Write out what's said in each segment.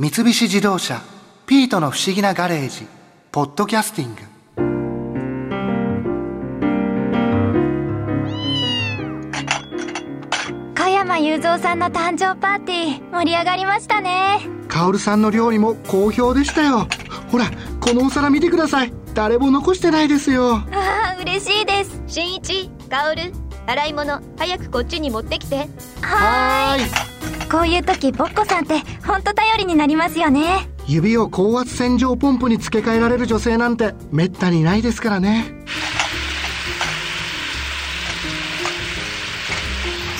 三菱自動車「ピートの不思議なガレージ」「ポッドキャスティング」加山雄三さんの誕生パーティー盛り上がりましたね。カオルさんの料理も好評でしたよ。ほらこのお皿見てください。誰も残してないですよ。ああ嬉しいです。新一薫洗い物早くこっちに持ってきて。はーいこういう時ボッコさんって本当頼りになりますよね。指を高圧洗浄ポンプに付け替えられる女性なんてめったにいないですからね。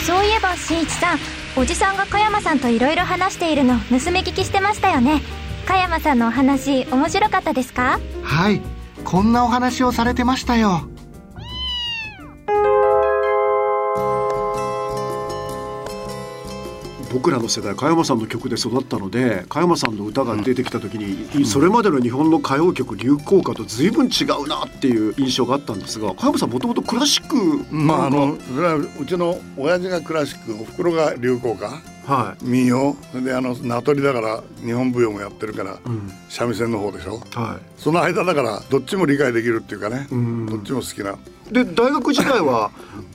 そういえば新一さんおじさんが加山さんといろいろ話しているの盗み聞きしてましたよね。加山さんのお話面白かったですか？はいこんなお話をされてましたよ僕らの世代加山さんの曲で育ったので加山さんの歌が出てきた時に、それまでの日本の歌謡曲流行歌と随分違うなっていう印象があったんですが加山さんもともとクラシックまああのそれはうちの親父がクラシックおふくろが流行歌。はい。民謡。それであの名取だから日本舞踊もやってるから、三味線の方でしょ。はその間だからどっちも理解できるっていうかね、ん。どっちも好きな。いで大学時代は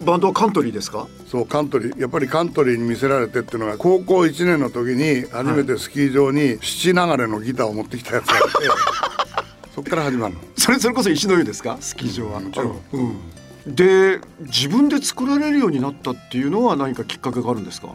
バンドはカントリーですか？そうカントリー。やっぱりカントリーに見せられてっていうのが高校1年の時に初めてスキー場に七流れのギターを持ってきたやつがあって そっから始まるの。それそれこそ石の湯ですか？スキー場は、もちろん。うん、で自分で作られるようになったっていうのは何かきっかけがあるんですか？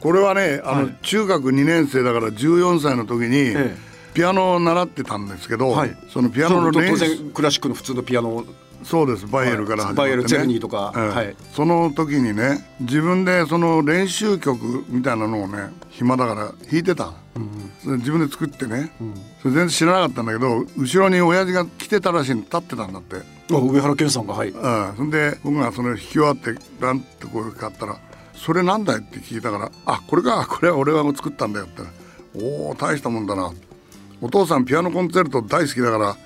これはねあの、はい。中学2年生だから14歳の時に、えピアノを習ってたんですけど、はい。そのピアノの当練習然クラシックの普通のピアノそうです。バイエルから始まって、ね。バイエルゼルニーとか。ええ。はい。その時にね自分でその練習曲みたいなのをね暇だから弾いてた、それ自分で作ってね、それ全然知らなかったんだけど後ろに親父が来てたらしいの立ってたんだって、あ上原健さんがはい。うん、そんで僕がその弾き終わってバンってこう買ったら「それなんだい?」って聞いたから「あこれかこれは俺が作ったんだよ」って「おお大したもんだな」お父さんピアノコンチェルト大好きだから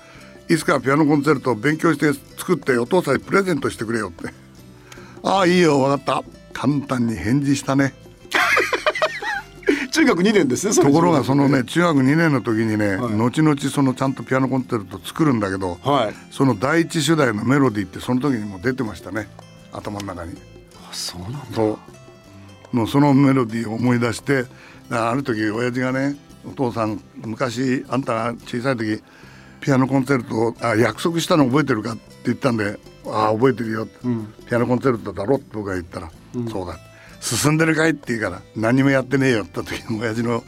いつかピアノコンチェルトを勉強して作ってお父さんにプレゼントしてくれよって「ああいいよ分かった」簡単に返事したね。中学2年ですねところがそのね中学2年。の時にね、はい。後々そのちゃんとピアノコンチェルト作るんだけど、はい。その第一主題のメロディーってその時にもう出てましたね。頭の中に。あそうなんだ。もうそのメロディーを思い出してある時親父がね「お父さん昔あんたが小さい時ピアノコンチェルトをあ約束したの覚えてるか?」って言ったんで「ああ覚えてるよ」ピアノコンチェルトだろ」って僕が言ったら「そうだ」進んでるかいって言うから何もやってねえよって言った時に親父の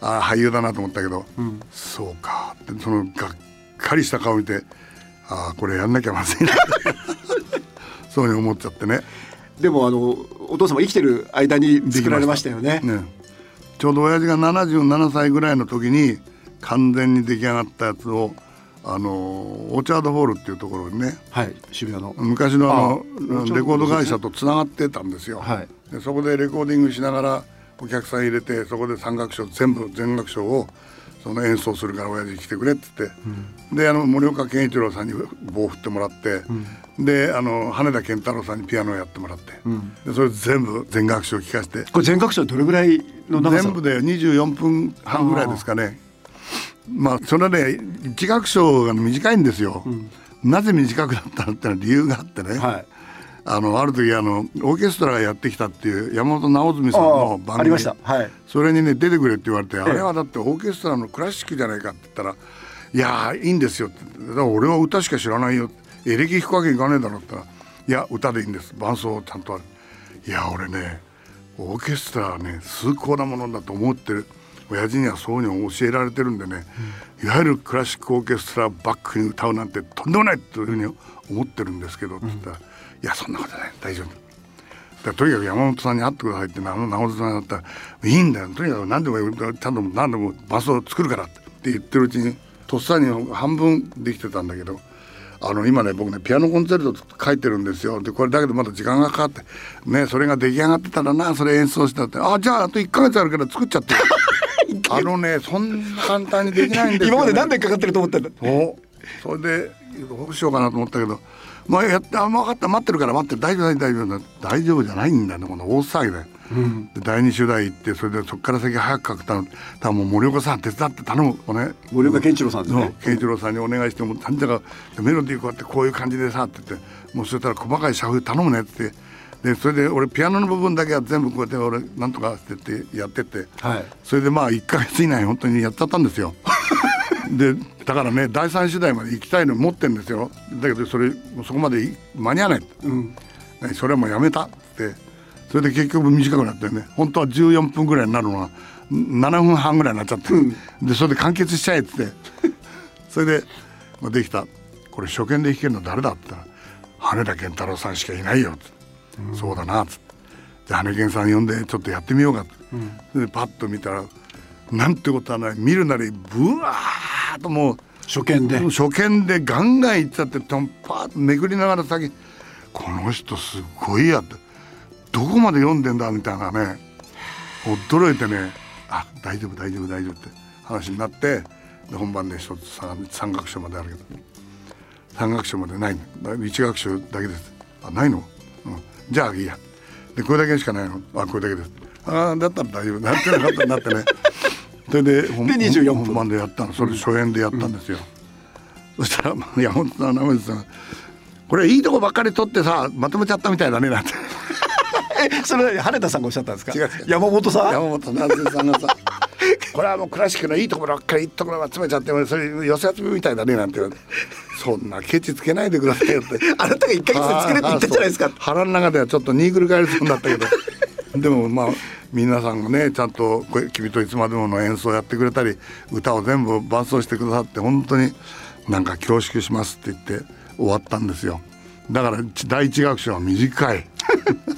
あ俳優だなと思ったけど、そうかってそのがっかりした顔見てああこれやんなきゃまずいな そういうふうに思っちゃってね。でもあのお父様生きてる間に作られましたよね。ね、ちょうど親父が77歳ぐらいの時に完全に出来上がったやつをあのオーチャードホールっていうところにねはい渋谷の。昔のあのレコード会社とつながってたんですよ、はい。でそこでレコーディングしながらお客さん入れてそこで三楽章全部全楽章をその演奏するから親父来てくれって言って、であの森岡健一郎さんに棒を振ってもらって、であの羽田健太郎さんにピアノをやってもらって、でそれ全部全楽章を聴かせて。これ全学者どれぐらいの長さ？全部で24分半ぐらいですかねまあそれね一楽章が短いんですよ、なぜ短くなったのってのは理由があってね、はい。あのある時あのオーケストラがやってきたっていう山本直純さんの番組。ありました。はい。それにね出てくれって言われて、あれはだってオーケストラのクラシックじゃないかって言ったら「いやーいいんですよ」って「だから俺は歌しか知らないよ」エレキ弾くわけいかねえだろ」って言ったら「いや歌でいいんです。伴奏ちゃんとある」いや俺ねオーケストラはね崇高なものだと思ってる親父にはそういうのを教えられてるんでね、いわゆるクラシックオーケストラバックに歌うなんてとんでもないというふうに思ってるんですけどって言ったら「いやそんなことない大丈夫」だとにかく山本さんに会ってくださいってあの直人さんだったら「いいんだよ。とにかく何でもちゃんと何でもバスを作るから」って言ってるうちにとっさに半分できてたんだけどあの今ね僕ねピアノコンチェルト書いてるんですよ。でこれだけどまだ時間がかかってねそれが出来上がってたらなそれ演奏したって。あじゃああと1ヶ月あるから作っちゃって。あのねそんな簡単にできないんですよ、ね、今まで何年かかってると思ったんだおそれでどうしようかなと思ったけど「まあ、やってあ分かった。待ってるから待ってる。大丈夫大丈夫大丈夫大丈夫じゃないんだよねこの大騒ぎでうん。で第二集団行ってそれでそこから先早く書くたの多分森岡さん手伝って頼む。おね。森岡健一郎さんですね。健一郎さんにお願いしてもうなんだかメロディーこうやってこういう感じでさって言ってもうそしたら細かい社風頼むねってでそれで俺ピアノの部分だけは全部こうやって俺なんとかしてってやってってはい。それでまあ1か月以内に本当にやっちゃったんですよ。でだからね第三世代まで行きたいの持ってるんですよ。だけどそれそこまでい間に合わない、うん。ねそれはもうやめた。って。それで結局短くなってね本当は14分ぐらいになるのが7分半ぐらいになっちゃって、でそれで完結しちゃえっつって。それで、まあ、できた。これ初見で弾けるの誰だって言ったら羽田健太郎さんしかいないよって、そうだなっつって。じゃあ羽根健さん呼んでちょっとやってみようかって、それでパッと見たらなんてことはない。見るなりブワーッともう初見で。初見でガンガンいっちゃってトンパーッとめくりながら先この人すごいやって。どこまで読んでんだみたいなね驚いてねあ大丈夫大丈夫大丈夫って話になってで本番で一つ三三楽章まであるけど。三楽章までない。の一楽章だけです。あないの、うん、じゃあいいや。でこれだけしかないの。あこれだけです。ああだったら大丈夫なってなかったなってね。それで本で24分。本番でやったの。それ初演でやったんですよ、そしたらまあ山本さん生地さんこれいいとこばっかり取ってさまとめちゃったみたいだねなんて。えそれ羽田さんがおっしゃったんですか？山本さん？山本夏江さんがさこれはもうクラシックのいいところばっかりいいところ集めちゃってそれ寄せ集めみたいだねなんて言われてそんなケチつけないでくださいよって。あなたが1ヶ月で作れって言ったじゃないですか。腹の中ではちょっとニーグル返りそうになったけど。でもまあ皆さんがねちゃんとこれ「君といつまでも」の演奏やってくれたり歌を全部伴奏してくださって本当になんか恐縮しますって言って終わったんですよ。だから第一楽章は短い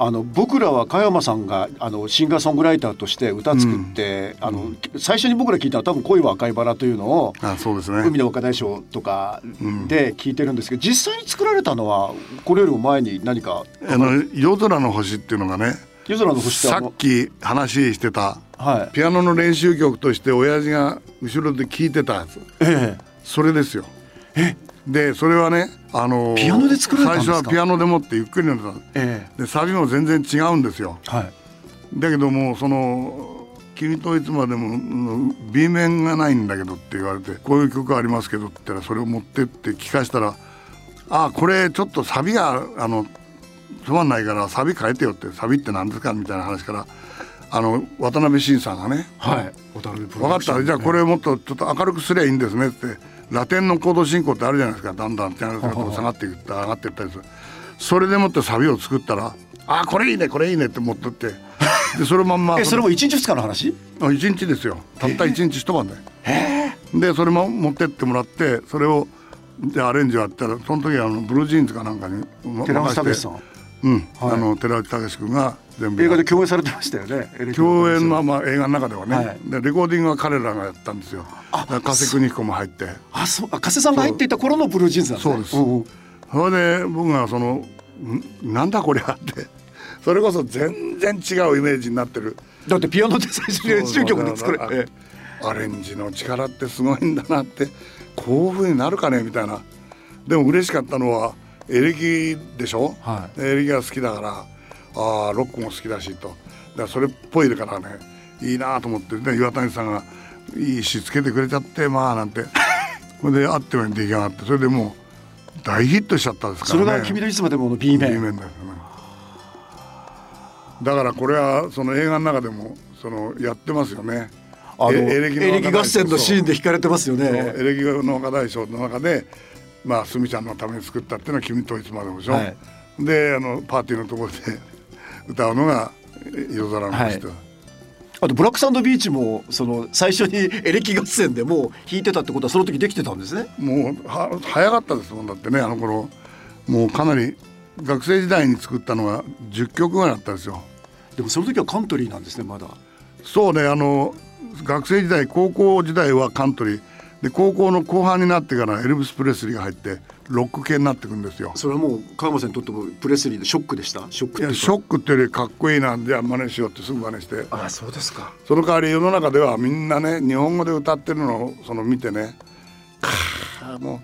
あの僕らは加山さんがあのシンガーソングライターとして歌作って、あの最初に僕ら聞いたのは多分「恋は赤いバラ」というのをあそうですね。海の若大将とかで聞いてるんですけど、実際に作られたのはこれよりも前に何かあの夜空の星っていうのがね夜空の星ってさっき話してたはい。ピアノの練習曲として親父が後ろで聴いてたやつ。ええ。それですよでそれはねあのピアノで作られたんですか？最初はピアノでもってゆっくりなってたえでサビも全然違うんですよ。えはい。だけどもその「君といつまでもうん B 面がないんだけど」って言われて「こういう曲ありますけど」って言ったらそれを持ってって聞かしたら「あこれちょっとサビがあのつまんないからサビ変えてよ」って「サビって何ですか?」みたいな話からあの渡辺晋さんがねはい。分かった。じゃあこれもっとちょっと明るくすりゃいいんですねってラテンのコード進行ってあるじゃないですか。だんだん下がっていくって上がっていったりする。それでもってサビを作ったら「あこれいいねこれいいね」って持ってって。でそのまんま。えそれも1日2日の話？あ一日ですよ。たった一日一晩で、でそれも持ってってもらってそれをじゃあアレンジをやったらその時はあのブルージーンズかなんかにま寺内武さん。うん、はい。あの寺内武君が映画で共演されてましたよね共演はまあ映画の中ではね、はい。でレコーディングは彼らがやったんですよ。加瀬邦彦も入って。あそうあ加瀬さんが入っていた頃のブルージーンズなんねそうです。んんそれで僕がそのんなんだこれはって。それこそ全然違うイメージになってる。だってピアノで最初に練習曲で作るそうそうあアレンジの力ってすごいんだなって。こういう風になるかねみたいな。でも嬉しかったのはエレキでしょ、はエレキが好きだからああロックも好きだしと。だからそれっぽいからねいいなと思ってで岩谷さんがいいしつけてくれちゃってまあなんて。それであってように出来上がってそれでもう大ヒットしちゃったんですからね。それが君といつまでもの B 面。B 面ですよね。だからこれはその映画の中でもそのやってますよね。あのえエレキ合戦のシーンで弾かれてますよね。エレキの若大将の中でまあすみちゃんのために作ったっていうのは「君といつまでも」でしょ、はい。であのパーティーのところで歌うのが夜空の星と、あとブラックサンドビーチもその最初に エレキ合戦でもう弾いてたってことはその時できてたんですね。もうは早かったですもんだってねあの頃。もうかなり学生時代に作ったのが10曲ぐらいあったんですよ。でもその時はカントリーなんですねまだ。そうねあの学生時代高校時代はカントリー。で高校の後半になってからエルビス・プレスリーが入ってロック系になってくんですよ。それはもう加山さんにとってもプレスリーでショックでした？ショックいやショックっていうよりかっこいいなんで真似しようってすぐ真似して。ああそうですか。その代わり世の中ではみんなね日本語で歌ってるのをその見てね。かあも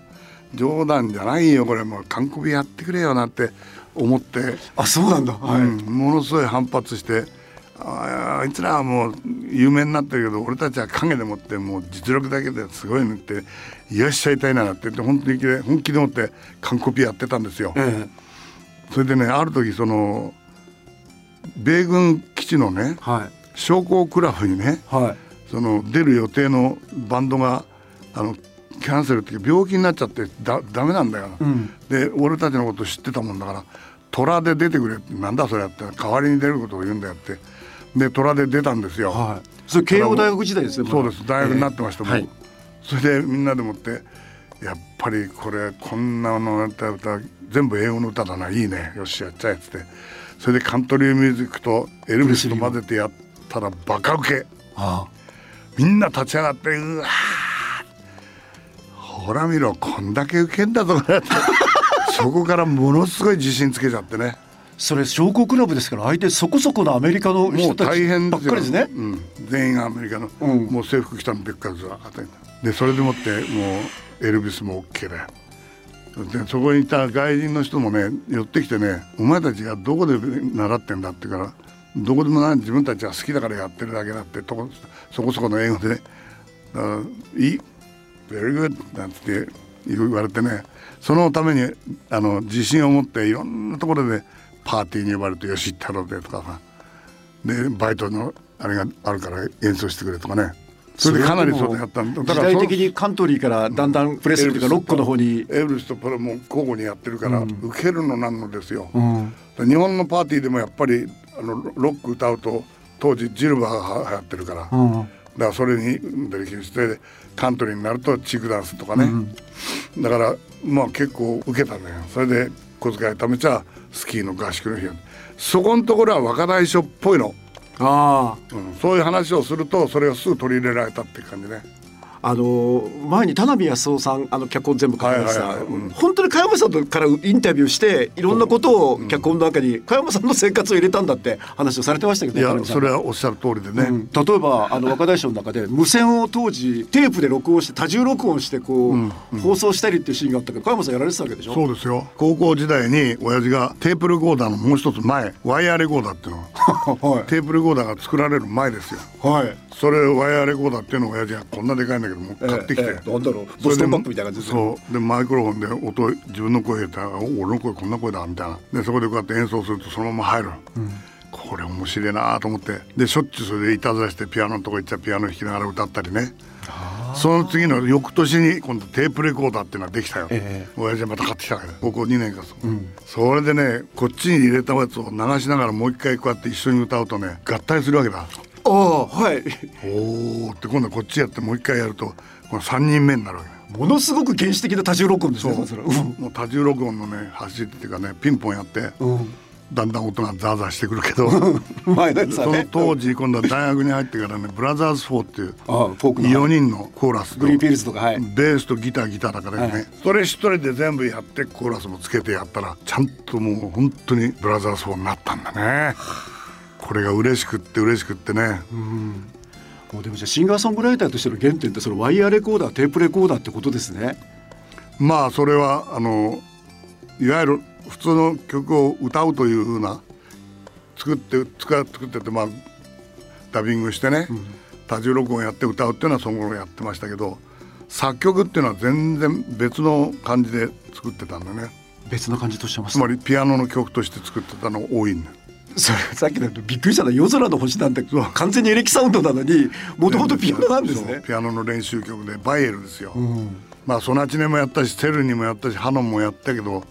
う冗談じゃないよこれ。もう完コピやってくれよなって思って、あそうなんだ。はい、うんものすごい反発してああいつらはもう有名になってるけど俺たちは影でもってもう実力だけですごいのってよっしゃいたいなって言って本当に本気でもって完コピやってたんですよ。えそれでねある時その米軍基地のねえはい。将校クラブにねはい。その出る予定のバンドがあのキャンセルって病気になっちゃってだダメなんだよ、ん。で俺たちのこと知ってたもんだから虎で出てくれってなんだそれやって代わりに出ることを言うんだよってで虎で出たんですよ、はい。それ慶応大学時代ですねそうです。大学になってました、もうええ。はいそれでみんなでもってやっぱりこれこんなのやった歌全部英語の歌だないいねよしやっちゃえっつって。それでカントリーミュージックとエルビスと混ぜてやったらバカウケ。あみんな立ち上がってうわー。ほら見ろこんだけウケんだぞ そこからものすごい自信つけちゃってねそれ商工クラブですから相手そこそこのアメリカの人たちばっかりですね。うん、全員がアメリカの、うん。もう制服着たのべっかりずらーっとでそれでもってもうエルビスも OK だよでそこにいた外人の人もね寄ってきてね「お前たちがどこで習ってんだ?」ってから「どこでもない自分たちは好きだからやってるだけだ」ってとこそこそこの英語でね「だからいい？Very good」なんて言われてねそのためにあの自信を持っていろんなところでパーティーに呼ばれて「よし行ったろうぜ」とかさ。でバイトのあれがあるから演奏してくれとかね。それでかなりそうでやったんだ。時代的にカントリーからだんだんプレスというかロックの方に。エルビスとプロも交互にやってるから、受けるのなんのですよ、うん。日本のパーティーでもやっぱりあのロック歌うと当時ジルバーが流行ってるから、だかうんらそれに出てきてカントリーになるとチークダンスとかね、だからまあ結構受けたんだよ。それで小遣い貯めちゃスキーの合宿の日そこのところは若大将っぽいの、あうん、そういう話をするとそれがすぐ取り入れられたっていう感じねああの前に田辺康夫さんあの脚本全部書きました、はいはいはい。うん。本当に加山さんからインタビューしていろんなことを脚本の中に加山さんの生活を入れたんだって話をされてましたけどいやそれはおっしゃる通りでね、うん。例えばあの若大将の中で無線を当時テープで録音して多重録音してこう、放送したりっていうシーンがあったけど加山さんやられてたわけでしょ？そうですよ。高校時代に親父がテープレコーダーのもう一つ前ワイヤーレコーダーっていうの。はい。テープレコーダーが作られる前ですよ。はい。それワイヤーレコーダーっていうのを親父がこんなでかいんだけども買ってきて、えええボストンバッグみたいな感じでそう。でマイクロフォンで音自分の声入れたらお俺の声こんな声だみたいな。でそこでこうやって演奏するとそのまま入る、これ面白いなと思って。でしょっちゅうそれでいたずらしてピアノのとこ行っちゃピアノ弾きながら歌ったりね。その次の翌年に今度テープレコーダーっていうのができたよ、え親父がまた買ってきたから高校2年かそ,、それでねこっちに入れたやつを流しながらもう一回こうやって一緒に歌うとね合体するわけだああはい。おーって今度こっちやってもう一回やるとこの3人目になるわけ。ものすごく原始的な多重録音ですねそれうん。もう多重録音のね走りっていうかねピンポンやって、だんだん音がザーザーしてくるけど 前のやつそのはね当時今度は大学に入ってからねブラザーズ4っていうああフォークの。4人のコーラスと Greenfields とかはい。ベースとギターギターだからね、はいそれ一人で全部やってコーラスもつけてやったらちゃんともう本当にブラザーズ4になったんだねこれが嬉しくって嬉しくってね、もうでもじゃあシンガーソングライターとしての原点ってそのワイヤーレコーダーテープレコーダーってことですね。まあそれはあのいわゆる普通の曲を歌うというふうな作って作っててまあダビングしてね、多重録音やって歌うっていうのはその頃やってましたけど作曲っていうのは全然別の感じで作ってたんだね。別な感じとしてますつまりピアノの曲として作ってたのが多いんだよそれさっきのびっくりしたのは夜空の星なんて完全にエレキサウンドなのにもともとピアノなんですね。ピアノの練習曲でバイエルですよ、うん。まあソナチネもやったしセルニもやったしハノンもやったけど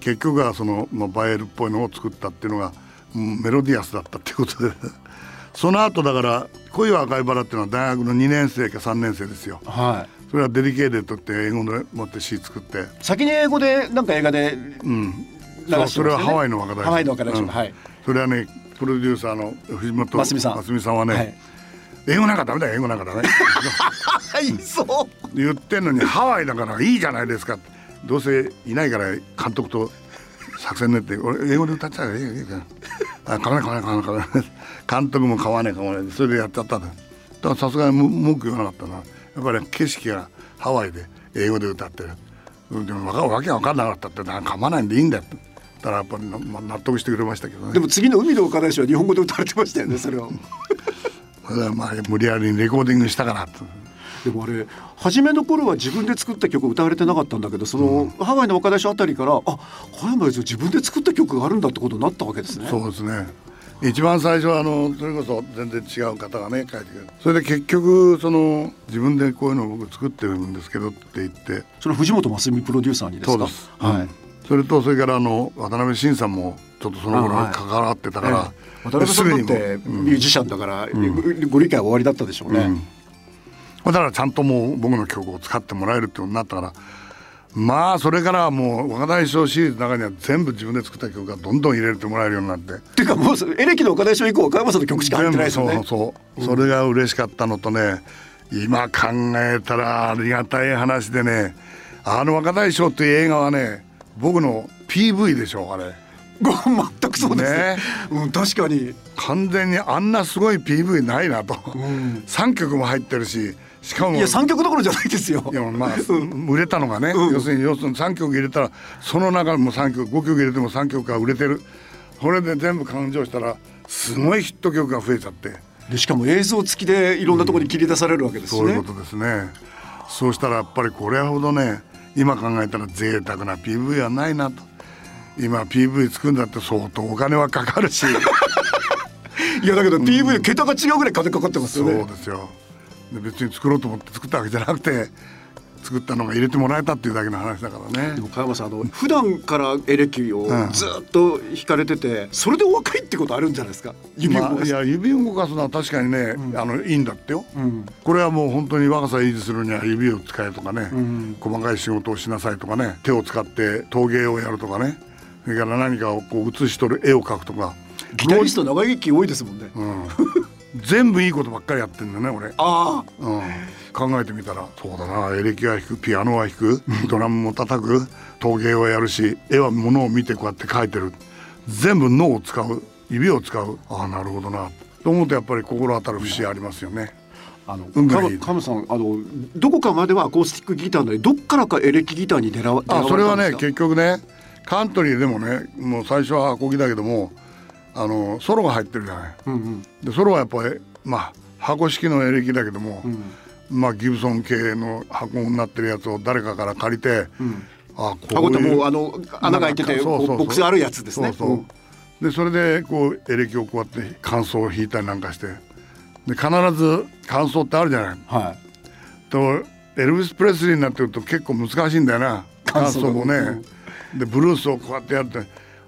結局はその、まあ、バイエルっぽいのを作ったっていうのが、うんメロディアスだったっていうことで。その後だから「恋は赤いバラ」っていうのは大学の2年生か3年生ですよ。はい。それはデリケーデットって英語で持って詩作って。先に英語でなんか映画でうん。流それはハワイの若大将。ハワイの若大将。うん。はいそれはねプロデューサーの藤本真澄さん。真澄さんはね、はい。英語なんかダメだよ英語なんかダメ。は いそう。言ってんのにハワイだからいいじゃないですか。どうせいないから監督と作戦練って俺英語で歌っちゃうからいいよ。いいよあ買わない買わない買わない買わない。監督も買わない買わない。それでやっちゃったんだ。だからさすがにむ文句言わなかったな。やっぱり景色がハワイで英語で歌ってる。でもわかわけわかんなかったってだから噛まないんでいいんだよ。ってたらやっぱりなまあ納得してくれましたけどね。でも次の海の岡大師は日本語で歌われてましたよね それはまあ無理やりレコーディングしたからと。でもあれ初めの頃は自分で作った曲を歌われてなかったんだけどその、ハワイの岡大師あたりからあ小山悦自分で作った曲があるんだってことになったわけですね。そうですね。一番最初はあのそれこそ全然違う方がね書いてくれるそれで結局その自分でこういうのを僕作ってるんですけどって言って。それは藤本真澄プロデューサーにですか？そうです、はい、うんそれとそれからあの渡辺慎さんもちょっとその頃関わってたから、ええ。渡辺さんだってミュージシャンだから、ご理解は終わりだったでしょうね、うん。だからちゃんともう僕の曲を使ってもらえるってことになったからまあそれからはもう若大将シリーズの中には全部自分で作った曲がどんどん入れてもらえるようになって。っていうかもうエレキの岡大賞以降は加山さんの曲しか入ってないですよね。そうそう、それが嬉しかったのとね今考えたらありがたい話でねあの若大将っていう映画はね僕の PV でしょあれ。ご 全くそうですね。ね。うん、確かに。完全にあんなすごい PV ないなと、3曲も入ってるししかも。いや3曲どころじゃないですよ。いやまあ、売れたのがね、うん。要するに要するに3曲入れたらその中も3曲5曲入れても3曲が売れてる。これで全部勘定したらすごいヒット曲が増えちゃって。でしかも映像付きでいろんなところに切り出されるわけですね、そういうことですね。そうしたらやっぱりこれほどね今考えたら贅沢な PV はないなと。今 PV 作るんだって相当お金はかかるし。いやだけど PV 桁が違うぐらい金かかってますそうよね、ですよ。で別に作ろうと思って作ったわけじゃなくて作ったのが入れてもらえたっていうだけの話だからね。でも加山さんあの普段からエレキをうん。ずっと弾かれてて、それでお若いってことあるんじゃないですか？指を動まあ、いかす、や指を動かすのは確かにね、あのいいんだってよ、うん。これはもう本当に若さ維持するには指を使えとかね、ん。細かい仕事をしなさいとかね手を使って陶芸をやるとかね。それから何かをこう写し取る絵を描くとか。ギタリスト長生き多いですもんね、うん、全部いいことばっかりやってんだね俺、ああ。うん、考えてみたら。そうだな。エレキは弾くピアノは弾く ドラムも叩く陶芸はやるし絵は物を見てこうやって描いてる。全部脳を使う。指を使う。ああなるほどな。と思うとやっぱり心当たる節ありますよね。あの運がいいカムカムさんあのどこかまではアコースティックギターなのにどっからかエレキギターに狙わ狙われたんですか？あそれはね結局ねカントリーでもねもう最初はアコギだけどもあのソロが入ってるじゃない。うんうん。でソロはやっぱりまあ箱式のエレキだけども、うん。まあギブソン系の箱になってるやつを誰かから借りて、うん。あこ箱ってういうもうあの穴が開いててなんかそうそう。そうボックスあるやつですね。そうそう。でそれでこうエレキをこうやって乾燥を引いたりなんかしてで必ず乾燥ってあるじゃない。はい。とエルヴィス・プレスリーになってると結構難しいんだよな。乾燥乾燥もね。でブルースをこうやってやって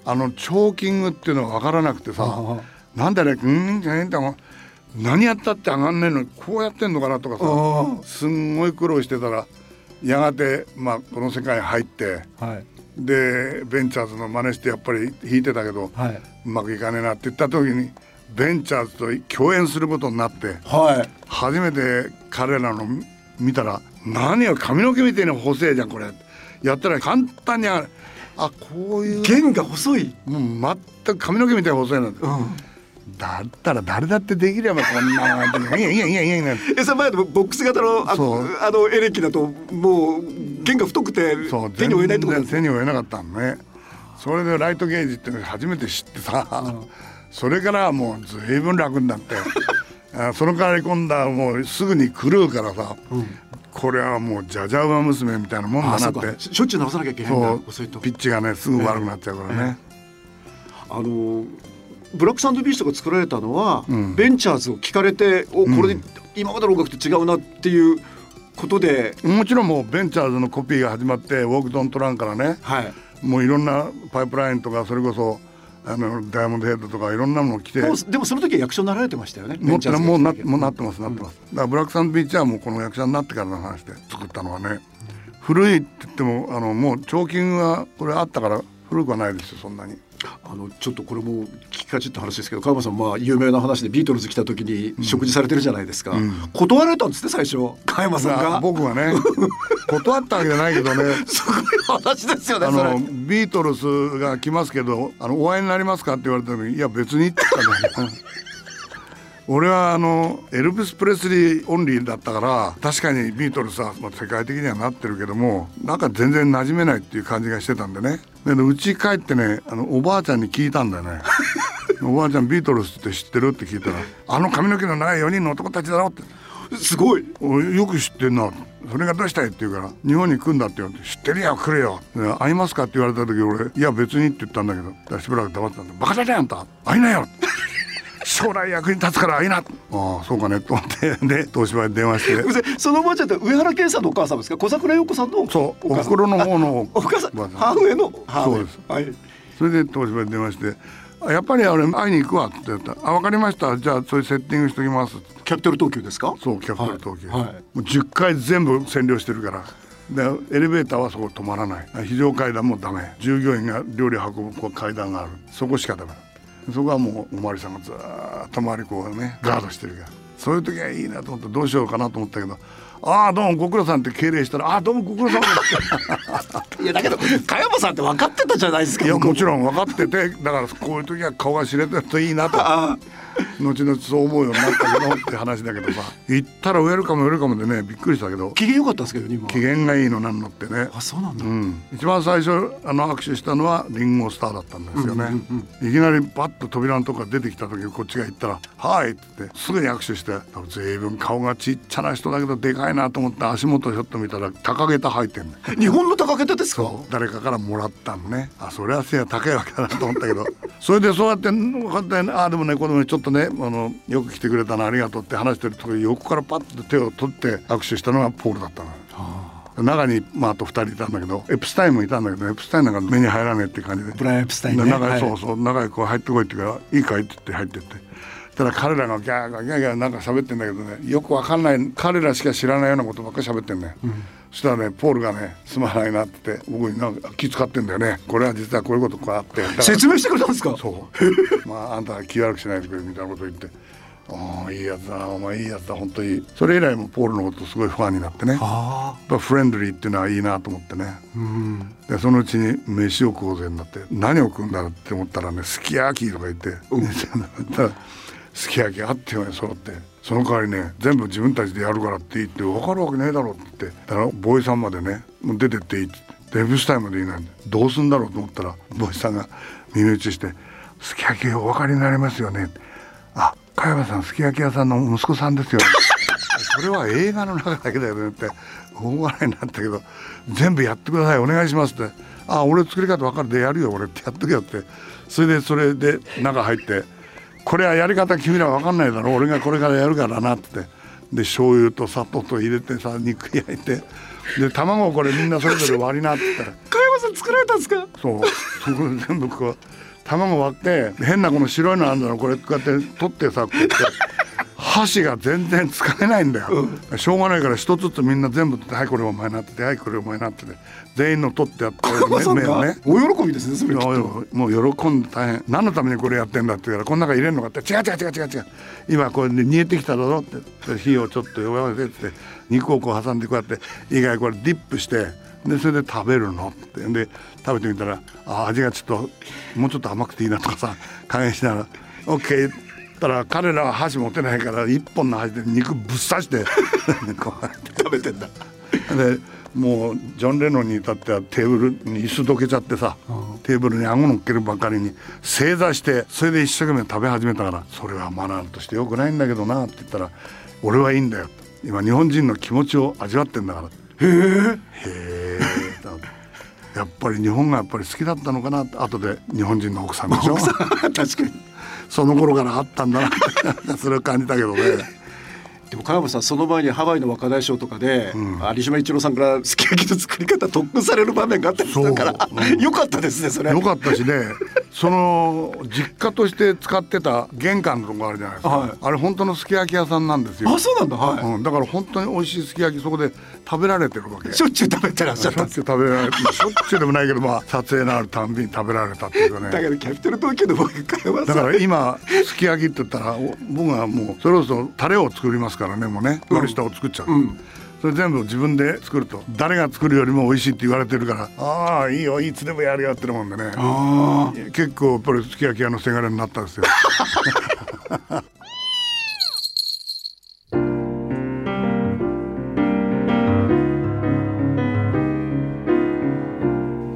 あのチョーキングっていうのは分からなくてさあなんだねうんじゃねえんだもん何やったって上がんねえのにこうやってんのかなとかあさすんごい苦労してたらやがて、まあ、この世界に入ってはいでベンチャーズの真似してやっぱり弾いてたけど、はいうまくいかねえなって言った時にベンチャーズと共演することになってはい初めて彼らの見たら「何よ髪の毛みたいに細いじゃんこれ」やったら簡単に上がるあこういう。弦が細い。もう全く髪の毛みたいに細いなんて、うん。だったら誰だってできればこんなのいやいやいやいやいや。えそれ前のボックス型のあそう。あのエレキだともう弦が太くて手に負えないってこと手に負えなかったのね。それでライトゲージっていうのを初めて知ってさ、それからはもう随分楽になって。あその代わり今度はもうすぐに狂うからさ、これはもうじゃじゃ馬娘みたいなもんだなって。か。しょっちゅう直さなきゃいけないんだ。ピッチがねすぐ悪くなっちゃうからね、あのブラックサンドビーチとか作られたのは、ん。ベンチャーズを聞かれておこれ、今までの音楽と違うなっていうことで、もちろんもうベンチャーズのコピーが始まってウォークドントランからね。はい、もういろんなパイプラインとかそれこそあのダイヤモンドヘッドとかいろんなもの来て。でもその時は役所になられてましたよね。もうもうなもうなってますなってます、だからブラックサンドビーチはもうこの役者になってからの話で作ったのはね古いって言ってもあのもう彫金はこれあったから古くはないですよそんなに。あのちょっとこれも聞きかじった話ですけど川山さんまあ有名な話でビートルズ来た時に食事されてるじゃないですか、断られたんですね最初川山さんあが。僕はね 断ったわけじゃないけどね。すごい話ですよねあの。ビートルズが来ますけどあのお会いになりますかって言われた時にいや別にって言ったんだけど俺はあのエルビス・プレスリーオンリーだったから確かにビートルズは、まあ、世界的にはなってるけどもなんか全然馴染めないっていう感じがしてたんでね。でうち帰ってねあのおばあちゃんに聞いたんだよね。おばあちゃんビートルズって知ってる？って聞いたら「あの髪の毛のない4人の男たちだろ」って。すごい「およく知ってんな」それがどうしたいって言うから「日本に来るんだ」って言われて「知ってるよ来るよ」で「会いますか?」って言われた時俺「いや別に」って言ったんだけどしばらく黙ってたんだ「バカだねあんた。会いなよ」将来役に立つから会いな。ああそうかね。と思ってで東芝に電話して。そのおばあちゃんって上原健さんのお母さんですか？小桜洋子さんのそうおふくろの方のお母さん。母上の？母上。そうです。はい。それで東芝に電話して「あやっぱりあれ会いに行くわ」って言った。ら「あ分かりました。じゃあそういうセッティングしときます」キャピタル東急ですか？そうキャピタル東急、はい。はい。もう10回全部占領してるから。でエレベーターはそこ止まらない。非常階段もダメ。従業員が料理運ぶ階段がある。そこしかダメそこはもうお巡りさんがずっと周りこうねガードしてるからそういう時はいいなと思ってどうしようかなと思ったけど「ああどうもご苦労さん」って敬礼したら「ああどうもご苦労さん」っ ていやだけど加山さんって分かってたじゃないですかいやもちろん分かっててだからこういう時は顔が知れてるといいなと。あ後々そう思うようになったけどって話だけどさ行ったらウェルカムウェルカムでねびっくりしたけど機嫌良かったですけどね今。機嫌がいいのなんのってね。あそうなんだ、うん、一番最初あの握手したのはリンゴスターだったんですよね、いきなりパッと扉のとこから出てきた時こっちが行ったら「はい」って言ってすぐに握手して随分顔がちっちゃな人だけどでかいなと思って足元ひょっと見たら高げた履いてんの。日本の高桁ですか？誰かからもらったのね。あそれは背が高いわけだなと思ったけど。それでそうやって分かったよね。あでもねこのちょっとねあのよく来てくれたなありがとうって話してると横からパッと手を取って握手したのがポールだったの。中に、まあ、あと2人いたんだけどエプスタインもいたんだけどエプスタインなんか目に入らねえって感じで。ブライエプスタインね。で中そうそう中にこう入ってこいって言うから「いいかい?」って言って入ってってただ彼らがギャーギャーギャーなんか喋ってんだけどねよくわかんない彼らしか知らないようなことばっかり喋ってんね、そしたらねポールがねすまないなって僕になんか気遣ってんだよね。これは実はこういうことこうあって。説明してくれたんですか？そう。まああんたは気悪くしないでくれみたいなことを言って「ああいいやつだな。お前いいやつだ。本当にそれ以来もポールのことすごいファンになってね。やっぱフレンドリーっていうのはいいなと思ってね。でそのうちに飯を食おうぜになって何を食うんだろうって思ったらねすき焼きとか言って、たらすき焼きあってよね揃って。その代わりね全部自分たちでやるからって言って分かるわけねえだろって言ってだからボーイさんまでねもう出てっていいって言ってデブスタイムでいないんでどうすんだろうと思ったらボーイさんが耳打ちして「すき焼きお分かりになりますよね」あ加山さんすき焼き屋さんの息子さんですよ」それは映画の中だけだよねって大笑いになったけど全部やってくださいお願いしますって「あ俺作り方分かる。でやるよ俺」ってやっとけよって。それでそれで中入って「これはやり方君ら分かんないだろ俺がこれからやるからな」って。で醤油と砂糖と入れてさ肉焼いて。で卵をこれみんなそれぞれ割りなって言ったら。加山さん作られたんですか？そう。そこで全部こう卵割って変なこの白いのあるんだろこれこうやって取ってさこうやって箸が全然使えないんだよ、しょうがないから一つずつみんな全部はいこれお前なってはいこれお前なって全員の取ってやって目をね。お喜びですねそれもう喜んで大変。何のためにこれやってんだって言うからこの中入れるのかって違う違う違う違う違う。今これで煮えてきただろってで火をちょっと弱めてって肉をこう挟んでこうやって以外これディップしてでそれで食べるのって。で食べてみたらあ味がちょっともうちょっと甘くていいなとかさ加減しながら OK ったら彼らは箸持てないから一本の箸で肉ぶっ刺して こうやって。食べてんだ。でもうジョン・レノンに至ってはテーブルに椅子どけちゃってさテーブルに顎乗っけるばかりに正座してそれで一生懸命食べ始めたからそれはマナーとしてよくないんだけどなって言ったら俺はいいんだよ。今日本人の気持ちを味わってんだから。へえ。へえ。やっぱり日本がやっぱり好きだったのかなって後で日本人の奥さんでしょ。確かにその頃からあったんだなそれを感じたけどね。でも加山さんその前にハワイの若大将とかで、有島一郎さんからすき焼きの作り方特訓される場面があったりしたから、うん。よかったですねそれ。よかったしねその実家として使ってた玄関のとこあるじゃないですか、はい。あれ本当のすき焼き屋さんなんですよ。あそうなんだ。はい、うん、だから本当に美味しいすき焼きそこで食べられてるわけ。しょっちゅう食べてらっしゃっしたょっちゅう食べられてまあしょっちゅうでもないけどまあ撮影のあるたんびに食べられたっていうかね。だけどキャピタル東京の僕加山さんだから今すき焼きって言ったらお僕はもうそろそろタレを作りますからねもうね。割り下を作っちゃう、それ全部自分で作ると。誰が作るよりも美味しいって言われてるから。ああいいよいつでもやるよってるもんでね。結構やっぱりすき焼き屋のせがれになったんですよ。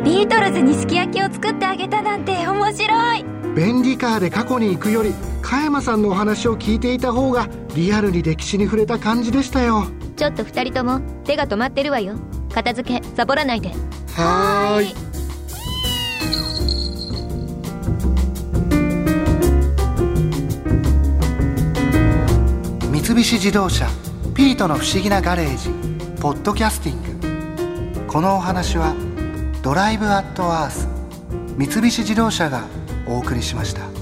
ビートルズにすき焼きを作ってあげたなんて面白い。便利カーで過去に行くより加山さんのお話を聞いていた方がリアルに歴史に触れた感じでしたよ。ちょっと二人とも手が止まってるわよ。片付けサボらないで。はーい。三菱自動車「ピートの不思議なガレージ」ポッドキャスティング。このお話は「ドライブ・アット・アース」三菱自動車がお送りしました。